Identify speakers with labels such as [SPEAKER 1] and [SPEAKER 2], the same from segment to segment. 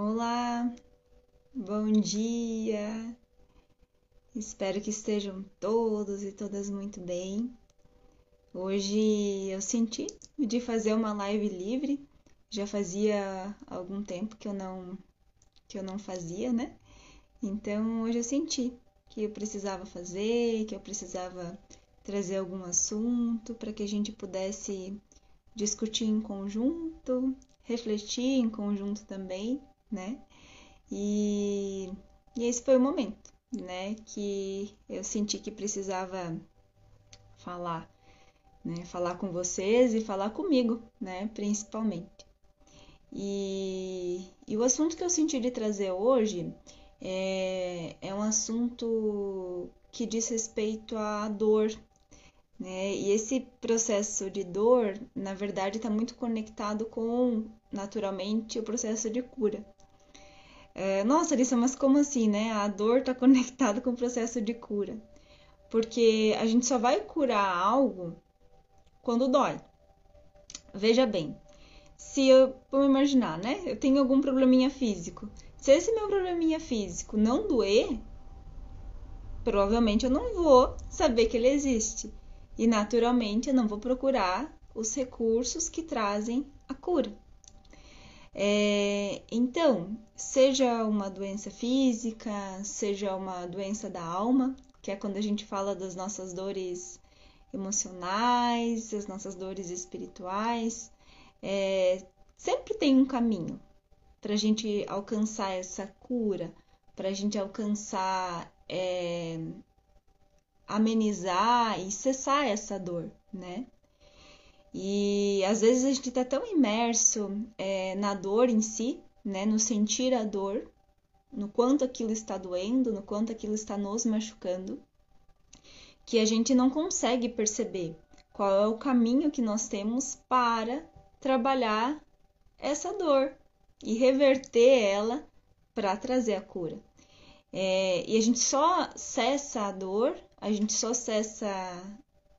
[SPEAKER 1] Olá, bom dia. Espero que estejam todos e todas muito bem. Hoje eu senti de fazer uma live livre. Já fazia algum tempo que eu não que eu não fazia, né? Então hoje eu senti que eu precisava fazer, que eu precisava trazer algum assunto para que a gente pudesse discutir em conjunto, refletir em conjunto também, né? E, e esse foi o momento, né, que eu senti que precisava falar, né, falar com vocês e falar comigo, né, principalmente. E, e o assunto que eu senti de trazer hoje é, é um assunto que diz respeito à dor, né? E esse processo de dor, na verdade, está muito conectado com, naturalmente, o processo de cura. É, nossa, Alissa, mas como assim, né? A dor está conectada com o processo de cura. Porque a gente só vai curar algo quando dói. Veja bem, se eu, vamos imaginar, né? Eu tenho algum probleminha físico. Se esse meu probleminha físico não doer, provavelmente eu não vou saber que ele existe. E naturalmente eu não vou procurar os recursos que trazem a cura. É, então, seja uma doença física, seja uma doença da alma, que é quando a gente fala das nossas dores emocionais, as nossas dores espirituais, é, sempre tem um caminho para a gente alcançar essa cura, para a gente alcançar, é, amenizar e cessar essa dor, né? E às vezes a gente está tão imerso é, na dor em si, né, no sentir a dor, no quanto aquilo está doendo, no quanto aquilo está nos machucando, que a gente não consegue perceber qual é o caminho que nós temos para trabalhar essa dor e reverter ela para trazer a cura. É, e a gente só cessa a dor, a gente só cessa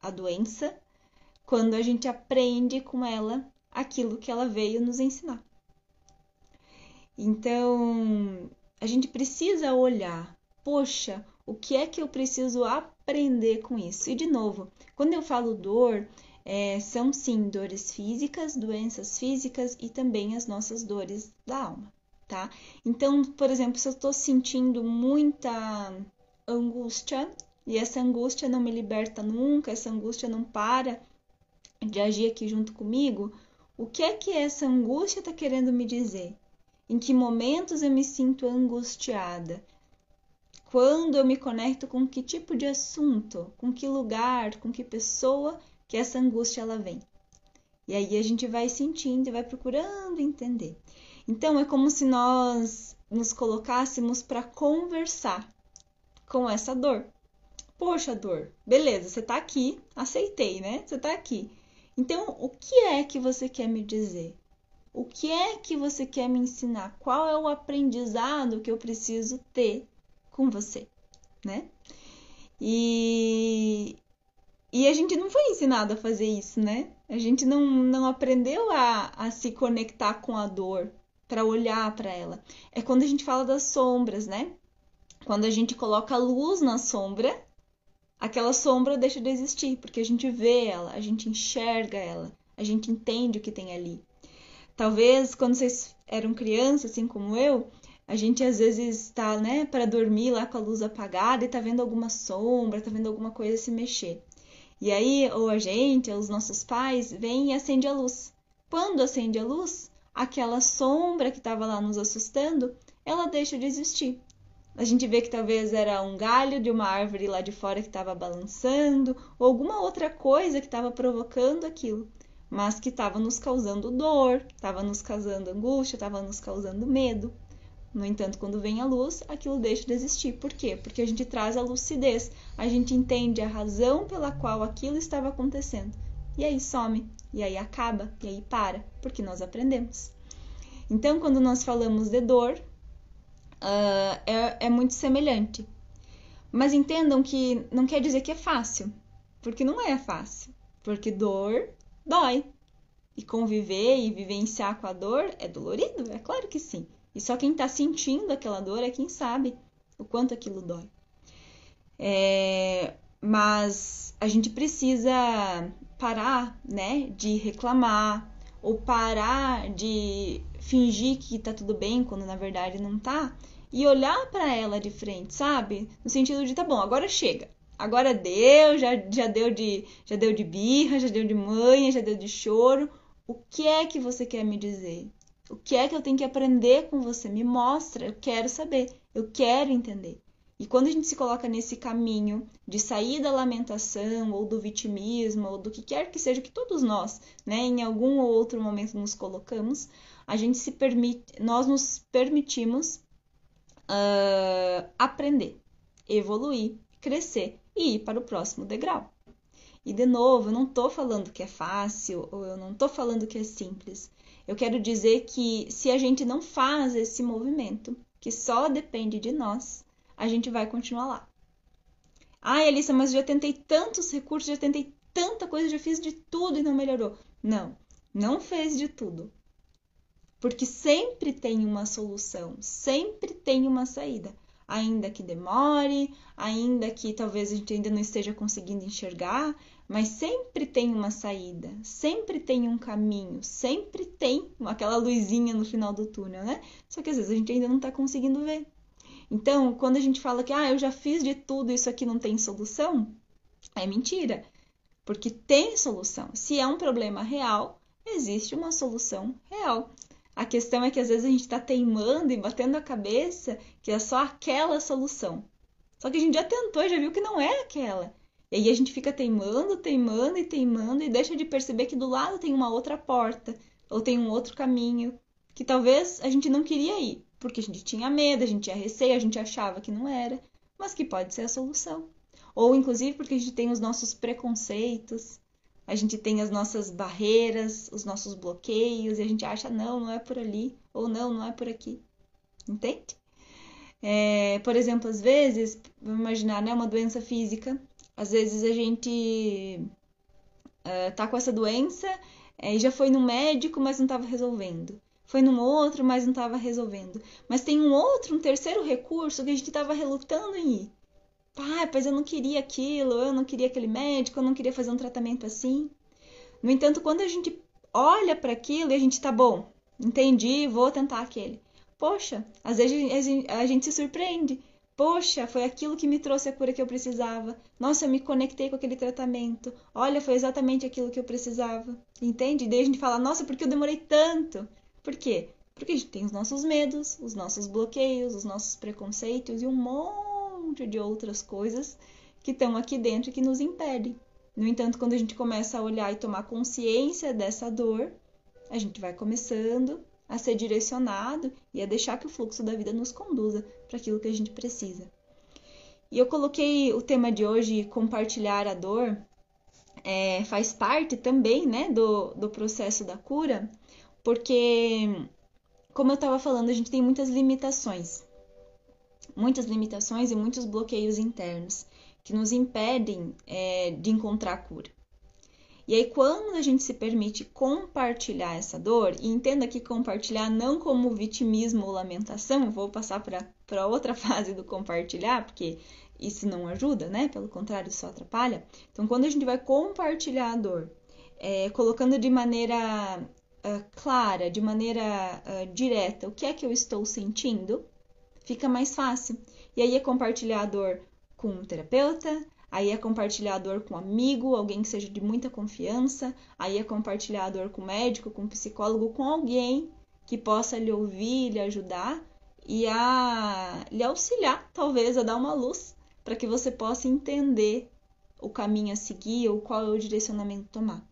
[SPEAKER 1] a doença quando a gente aprende com ela aquilo que ela veio nos ensinar. Então, a gente precisa olhar, poxa, o que é que eu preciso aprender com isso? E de novo, quando eu falo dor, é, são sim dores físicas, doenças físicas e também as nossas dores da alma, tá? Então, por exemplo, se eu estou sentindo muita angústia e essa angústia não me liberta nunca, essa angústia não para, de agir aqui junto comigo, o que é que essa angústia está querendo me dizer? Em que momentos eu me sinto angustiada? Quando eu me conecto com que tipo de assunto, com que lugar, com que pessoa que essa angústia ela vem? E aí a gente vai sentindo e vai procurando entender. Então é como se nós nos colocássemos para conversar com essa dor. Poxa, dor, beleza, você tá aqui, aceitei, né? Você tá aqui. Então, o que é que você quer me dizer? O que é que você quer me ensinar? Qual é o aprendizado que eu preciso ter com você, né? E, e a gente não foi ensinado a fazer isso, né? A gente não, não aprendeu a, a se conectar com a dor, para olhar para ela. É quando a gente fala das sombras, né? Quando a gente coloca luz na sombra, aquela sombra deixa de existir, porque a gente vê ela, a gente enxerga ela, a gente entende o que tem ali. Talvez quando vocês eram crianças, assim como eu, a gente às vezes está, né, para dormir lá com a luz apagada e tá vendo alguma sombra, tá vendo alguma coisa se mexer. E aí, ou a gente, ou os nossos pais, vêm e acende a luz. Quando acende a luz, aquela sombra que estava lá nos assustando, ela deixa de existir. A gente vê que talvez era um galho de uma árvore lá de fora que estava balançando, ou alguma outra coisa que estava provocando aquilo, mas que estava nos causando dor, estava nos causando angústia, estava nos causando medo. No entanto, quando vem a luz, aquilo deixa de existir. Por quê? Porque a gente traz a lucidez, a gente entende a razão pela qual aquilo estava acontecendo. E aí some, e aí acaba, e aí para, porque nós aprendemos. Então, quando nós falamos de dor, uh, é, é muito semelhante. Mas entendam que não quer dizer que é fácil, porque não é fácil. Porque dor dói. E conviver e vivenciar com a dor é dolorido, é claro que sim. E só quem está sentindo aquela dor é quem sabe o quanto aquilo dói. É, mas a gente precisa parar, né, de reclamar ou parar de fingir que tá tudo bem quando na verdade não tá e olhar para ela de frente, sabe? No sentido de tá bom, agora chega. Agora deu, já, já deu de já deu de birra, já deu de manha, já deu de choro. O que é que você quer me dizer? O que é que eu tenho que aprender com você? Me mostra, eu quero saber, eu quero entender. E quando a gente se coloca nesse caminho de sair da lamentação ou do vitimismo ou do que quer que seja que todos nós, né, em algum ou outro momento nos colocamos, a gente se permite, nós nos permitimos uh, aprender, evoluir, crescer e ir para o próximo degrau. E de novo, eu não estou falando que é fácil ou eu não estou falando que é simples. Eu quero dizer que se a gente não faz esse movimento, que só depende de nós, a gente vai continuar lá. Ai, Elissa, mas já tentei tantos recursos, já tentei tanta coisa, já fiz de tudo e não melhorou. Não, não fez de tudo. Porque sempre tem uma solução, sempre tem uma saída. Ainda que demore, ainda que talvez a gente ainda não esteja conseguindo enxergar, mas sempre tem uma saída, sempre tem um caminho, sempre tem aquela luzinha no final do túnel, né? Só que às vezes a gente ainda não está conseguindo ver. Então, quando a gente fala que ah, eu já fiz de tudo, isso aqui não tem solução, é mentira. Porque tem solução. Se é um problema real, existe uma solução real. A questão é que às vezes a gente está teimando e batendo a cabeça que é só aquela solução. Só que a gente já tentou já viu que não é aquela. E aí a gente fica teimando, teimando e teimando e deixa de perceber que do lado tem uma outra porta ou tem um outro caminho que talvez a gente não queria ir porque a gente tinha medo, a gente tinha receio, a gente achava que não era, mas que pode ser a solução. Ou inclusive porque a gente tem os nossos preconceitos, a gente tem as nossas barreiras, os nossos bloqueios, e a gente acha, não, não é por ali, ou não, não é por aqui. Entende? É, por exemplo, às vezes, vamos imaginar, né, uma doença física, às vezes a gente uh, tá com essa doença é, e já foi no médico, mas não estava resolvendo foi num outro, mas não estava resolvendo. Mas tem um outro, um terceiro recurso que a gente estava relutando em ir. Pai, pois eu não queria aquilo, eu não queria aquele médico, eu não queria fazer um tratamento assim. No entanto, quando a gente olha para aquilo e a gente tá bom, entendi, vou tentar aquele. Poxa, às vezes a gente se surpreende. Poxa, foi aquilo que me trouxe a cura que eu precisava. Nossa, eu me conectei com aquele tratamento. Olha, foi exatamente aquilo que eu precisava. Entende? E daí a gente fala, nossa, por que eu demorei tanto? Por quê? Porque a gente tem os nossos medos, os nossos bloqueios, os nossos preconceitos e um monte de outras coisas que estão aqui dentro e que nos impedem. No entanto, quando a gente começa a olhar e tomar consciência dessa dor, a gente vai começando a ser direcionado e a deixar que o fluxo da vida nos conduza para aquilo que a gente precisa. E eu coloquei o tema de hoje, compartilhar a dor, é, faz parte também né, do, do processo da cura, porque, como eu estava falando, a gente tem muitas limitações. Muitas limitações e muitos bloqueios internos que nos impedem é, de encontrar a cura. E aí, quando a gente se permite compartilhar essa dor, e entenda que compartilhar não como vitimismo ou lamentação, vou passar para outra fase do compartilhar, porque isso não ajuda, né? Pelo contrário, só atrapalha. Então, quando a gente vai compartilhar a dor, é, colocando de maneira uh, clara, de maneira uh, direta, o que é que eu estou sentindo, fica mais fácil. E aí é compartilhar a dor com um terapeuta, aí é compartilhar a dor com um amigo, alguém que seja de muita confiança, aí é compartilhar a dor com um médico, com um psicólogo, com alguém que possa lhe ouvir, lhe ajudar e a lhe auxiliar, talvez, a dar uma luz para que você possa entender o caminho a seguir ou qual é o direcionamento tomar.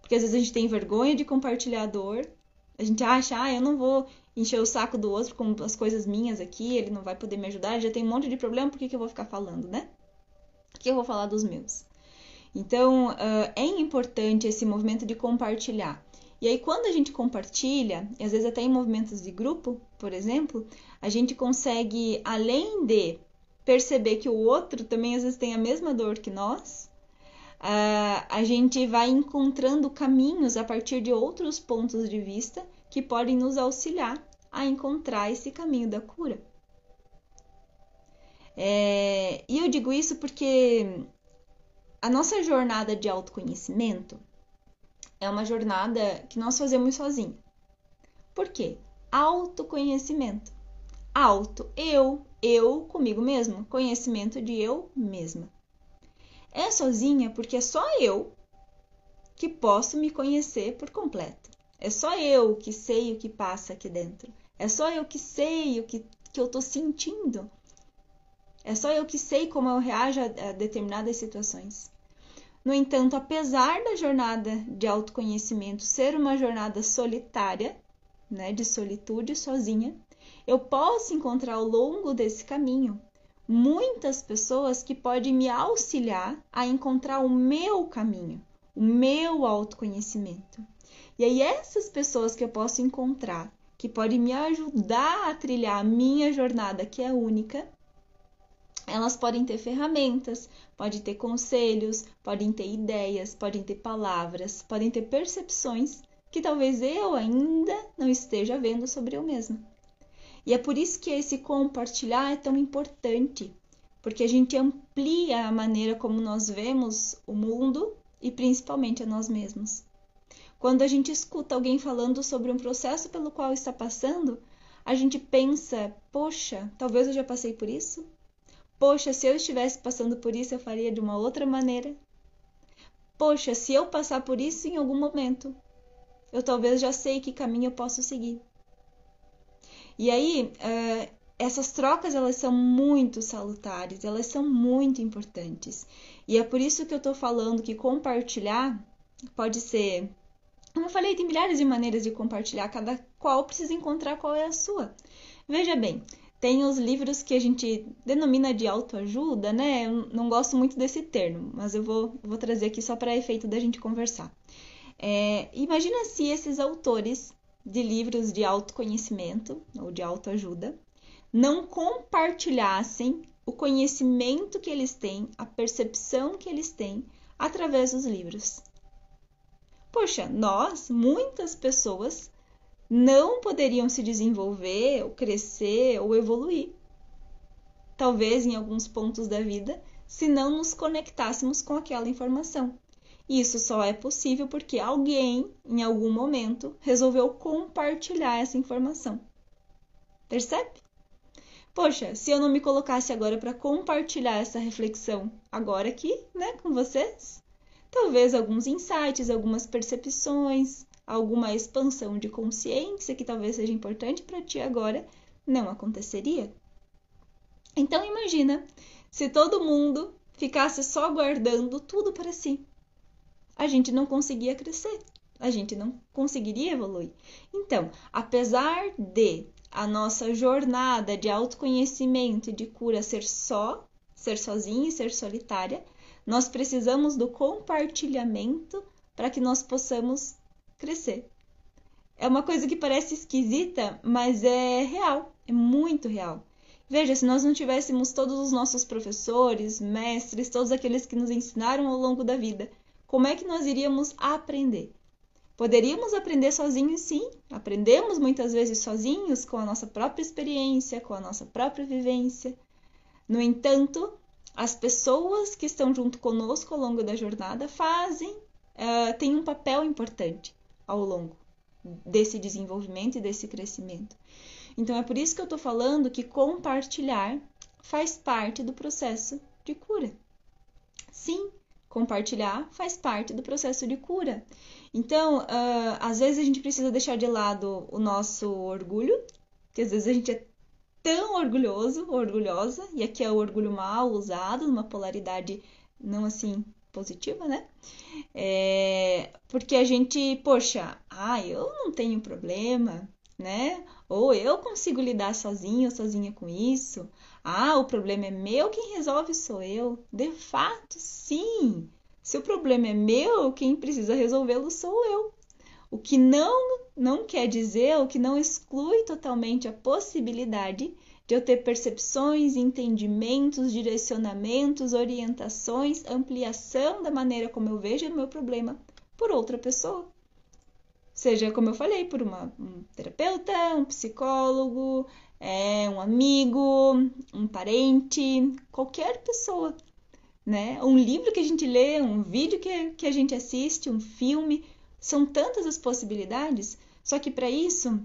[SPEAKER 1] Porque às vezes a gente tem vergonha de compartilhar a dor. A gente acha, ah, eu não vou encher o saco do outro com as coisas minhas aqui, ele não vai poder me ajudar, já tem um monte de problema, por que, que eu vou ficar falando, né? Por que eu vou falar dos meus? Então, uh, é importante esse movimento de compartilhar. E aí, quando a gente compartilha, e às vezes até em movimentos de grupo, por exemplo, a gente consegue, além de perceber que o outro também às vezes tem a mesma dor que nós, uh, a gente vai encontrando caminhos a partir de outros pontos de vista que podem nos auxiliar a encontrar esse caminho da cura. É, e eu digo isso porque a nossa jornada de autoconhecimento é uma jornada que nós fazemos sozinhos. Por quê? Autoconhecimento. Auto, eu, eu comigo mesmo, conhecimento de eu mesma. É sozinha porque é só eu que posso me conhecer por completo. É só eu que sei o que passa aqui dentro. É só eu que sei o que, que eu estou sentindo. É só eu que sei como eu reajo a, a determinadas situações. No entanto, apesar da jornada de autoconhecimento ser uma jornada solitária, né, de solitude sozinha, eu posso encontrar ao longo desse caminho muitas pessoas que podem me auxiliar a encontrar o meu caminho, o meu autoconhecimento. E aí, essas pessoas que eu posso encontrar, que podem me ajudar a trilhar a minha jornada, que é única, elas podem ter ferramentas, podem ter conselhos, podem ter ideias, podem ter palavras, podem ter percepções que talvez eu ainda não esteja vendo sobre eu mesma. E é por isso que esse compartilhar é tão importante, porque a gente amplia a maneira como nós vemos o mundo e principalmente a nós mesmos. Quando a gente escuta alguém falando sobre um processo pelo qual está passando, a gente pensa: poxa, talvez eu já passei por isso? Poxa, se eu estivesse passando por isso, eu faria de uma outra maneira? Poxa, se eu passar por isso em algum momento, eu talvez já sei que caminho eu posso seguir. E aí, uh, essas trocas elas são muito salutares, elas são muito importantes. E é por isso que eu estou falando que compartilhar pode ser. Como eu falei, tem milhares de maneiras de compartilhar, cada qual precisa encontrar qual é a sua. Veja bem, tem os livros que a gente denomina de autoajuda, né? Eu não gosto muito desse termo, mas eu vou, vou trazer aqui só para efeito da gente conversar. É, imagina se esses autores de livros de autoconhecimento ou de autoajuda não compartilhassem o conhecimento que eles têm, a percepção que eles têm através dos livros. Poxa, nós, muitas pessoas, não poderiam se desenvolver, ou crescer, ou evoluir. Talvez em alguns pontos da vida, se não nos conectássemos com aquela informação. Isso só é possível porque alguém, em algum momento, resolveu compartilhar essa informação. Percebe? Poxa, se eu não me colocasse agora para compartilhar essa reflexão agora aqui, né, com vocês, talvez alguns insights, algumas percepções, alguma expansão de consciência que talvez seja importante para ti agora, não aconteceria. Então imagina se todo mundo ficasse só guardando tudo para si. A gente não conseguia crescer, a gente não conseguiria evoluir. Então, apesar de a nossa jornada de autoconhecimento e de cura ser só, ser sozinha e ser solitária, nós precisamos do compartilhamento para que nós possamos crescer. É uma coisa que parece esquisita, mas é real, é muito real. Veja, se nós não tivéssemos todos os nossos professores, mestres, todos aqueles que nos ensinaram ao longo da vida, como é que nós iríamos aprender? Poderíamos aprender sozinhos, sim. Aprendemos muitas vezes sozinhos, com a nossa própria experiência, com a nossa própria vivência. No entanto, as pessoas que estão junto conosco ao longo da jornada fazem, uh, têm um papel importante ao longo desse desenvolvimento e desse crescimento. Então é por isso que eu estou falando que compartilhar faz parte do processo de cura. Sim, compartilhar faz parte do processo de cura. Então, uh, às vezes a gente precisa deixar de lado o nosso orgulho, que às vezes a gente é tão orgulhoso, orgulhosa, e aqui é o orgulho mal usado, numa polaridade não assim positiva, né? É, porque a gente, poxa, ah, eu não tenho problema, né? Ou eu consigo lidar sozinho, sozinha com isso. Ah, o problema é meu, quem resolve sou eu. De fato, sim. Se o problema é meu, quem precisa resolvê-lo sou eu. O que não não quer dizer, o que não exclui totalmente a possibilidade de eu ter percepções, entendimentos, direcionamentos, orientações, ampliação da maneira como eu vejo o meu problema por outra pessoa. Seja, como eu falei, por uma, um terapeuta, um psicólogo, é, um amigo, um parente, qualquer pessoa. Né? Um livro que a gente lê, um vídeo que, que a gente assiste, um filme, são tantas as possibilidades. Só que para isso,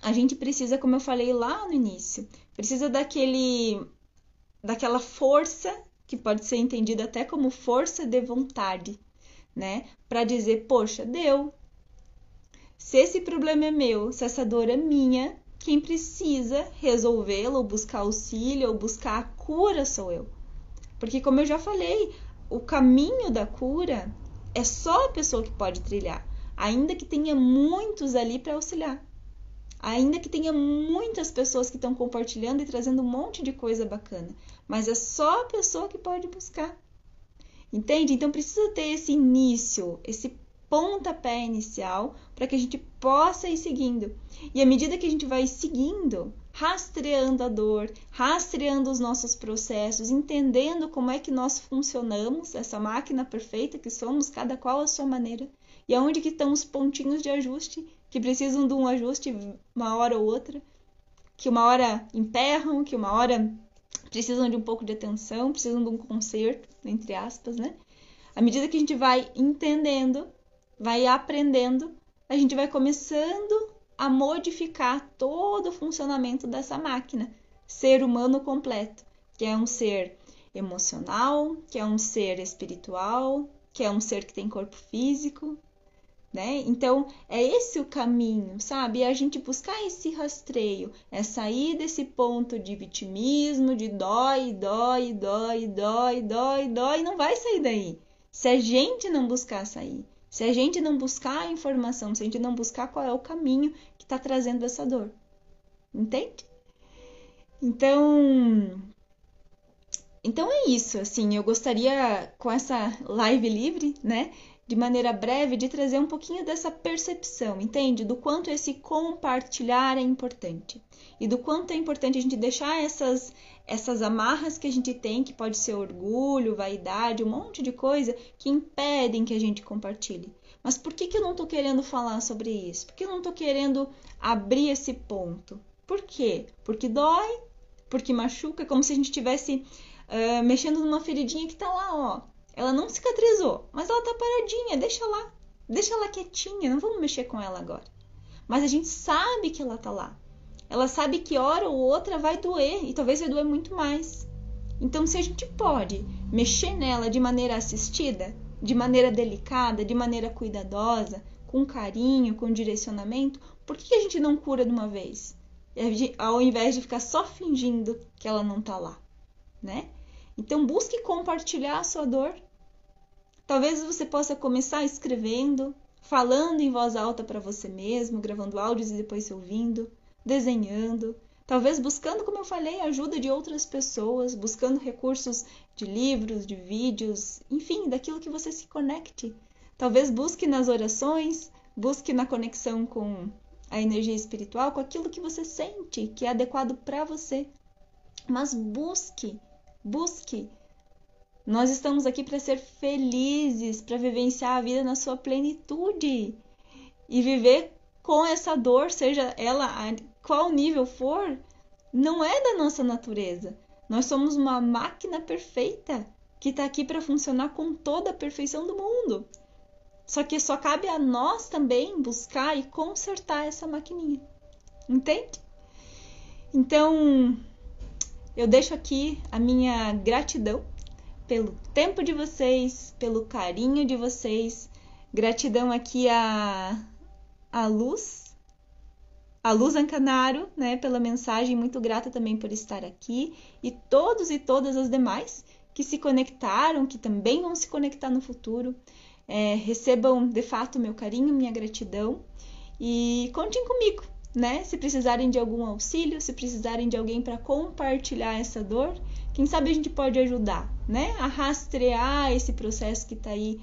[SPEAKER 1] a gente precisa, como eu falei lá no início, precisa daquele daquela força que pode ser entendida até como força de vontade, né? Para dizer, poxa, deu. Se esse problema é meu, se essa dor é minha, quem precisa resolvê-la ou buscar auxílio ou buscar a cura sou eu. Porque como eu já falei, o caminho da cura é só a pessoa que pode trilhar, ainda que tenha muitos ali para auxiliar. Ainda que tenha muitas pessoas que estão compartilhando e trazendo um monte de coisa bacana, mas é só a pessoa que pode buscar. Entende? Então precisa ter esse início, esse pontapé inicial para que a gente possa ir seguindo. E à medida que a gente vai seguindo, rastreando a dor, rastreando os nossos processos, entendendo como é que nós funcionamos, essa máquina perfeita que somos, cada qual a sua maneira, e aonde que estão os pontinhos de ajuste que precisam de um ajuste uma hora ou outra, que uma hora emperram, que uma hora precisam de um pouco de atenção, precisam de um conserto, entre aspas, né? À medida que a gente vai entendendo, vai aprendendo, a gente vai começando a modificar todo o funcionamento dessa máquina, ser humano completo, que é um ser emocional, que é um ser espiritual, que é um ser que tem corpo físico, né? Então, é esse o caminho, sabe? É a gente buscar esse rastreio, é sair desse ponto de vitimismo, de dói, dói, dói, dói, dói, dói, não vai sair daí. Se a gente não buscar sair, se a gente não buscar a informação, se a gente não buscar qual é o caminho que está trazendo essa dor. Entende? Então, então é isso, assim, eu gostaria com essa live livre, né, de maneira breve, de trazer um pouquinho dessa percepção, entende? Do quanto esse compartilhar é importante. E do quanto é importante a gente deixar essas, essas amarras que a gente tem, que pode ser orgulho, vaidade, um monte de coisa, que impedem que a gente compartilhe. Mas por que, que eu não estou querendo falar sobre isso? Por que eu não estou querendo abrir esse ponto? Por quê? Porque dói, porque machuca, como se a gente estivesse uh, mexendo numa feridinha que está lá, ó, ela não cicatrizou, mas ela tá paradinha, deixa lá. Deixa ela quietinha, não vamos mexer com ela agora. Mas a gente sabe que ela tá lá. Ela sabe que hora ou outra vai doer e talvez vai doer muito mais. Então, se a gente pode mexer nela de maneira assistida, de maneira delicada, de maneira cuidadosa, com carinho, com direcionamento, por que a gente não cura de uma vez? Ao invés de ficar só fingindo que ela não tá lá, né? Então busque compartilhar a sua dor. Talvez você possa começar escrevendo, falando em voz alta para você mesmo, gravando áudios e depois se ouvindo, desenhando, talvez buscando, como eu falei, a ajuda de outras pessoas, buscando recursos de livros, de vídeos, enfim, daquilo que você se conecte. Talvez busque nas orações, busque na conexão com a energia espiritual, com aquilo que você sente que é adequado para você. Mas busque Busque. Nós estamos aqui para ser felizes, para vivenciar a vida na sua plenitude e viver com essa dor, seja ela a qual nível for, não é da nossa natureza. Nós somos uma máquina perfeita que está aqui para funcionar com toda a perfeição do mundo. Só que só cabe a nós também buscar e consertar essa maquininha. Entende? Então, eu deixo aqui a minha gratidão pelo tempo de vocês, pelo carinho de vocês. Gratidão aqui a, a Luz, a Luz Ancanaro, né, pela mensagem. Muito grata também por estar aqui. E todos e todas as demais que se conectaram, que também vão se conectar no futuro. É, recebam de fato meu carinho, minha gratidão e contem comigo né? Se precisarem de algum auxílio, se precisarem de alguém para compartilhar essa dor, quem sabe a gente pode ajudar, né? A rastrear esse processo que está aí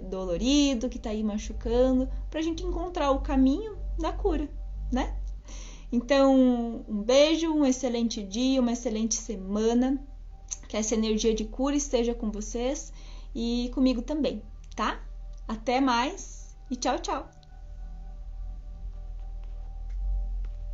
[SPEAKER 1] dolorido, que está aí machucando, para a gente encontrar o caminho da cura, né? Então, um beijo, um excelente dia, uma excelente semana. Que essa energia de cura esteja com vocês e comigo também, tá? Até mais e tchau, tchau!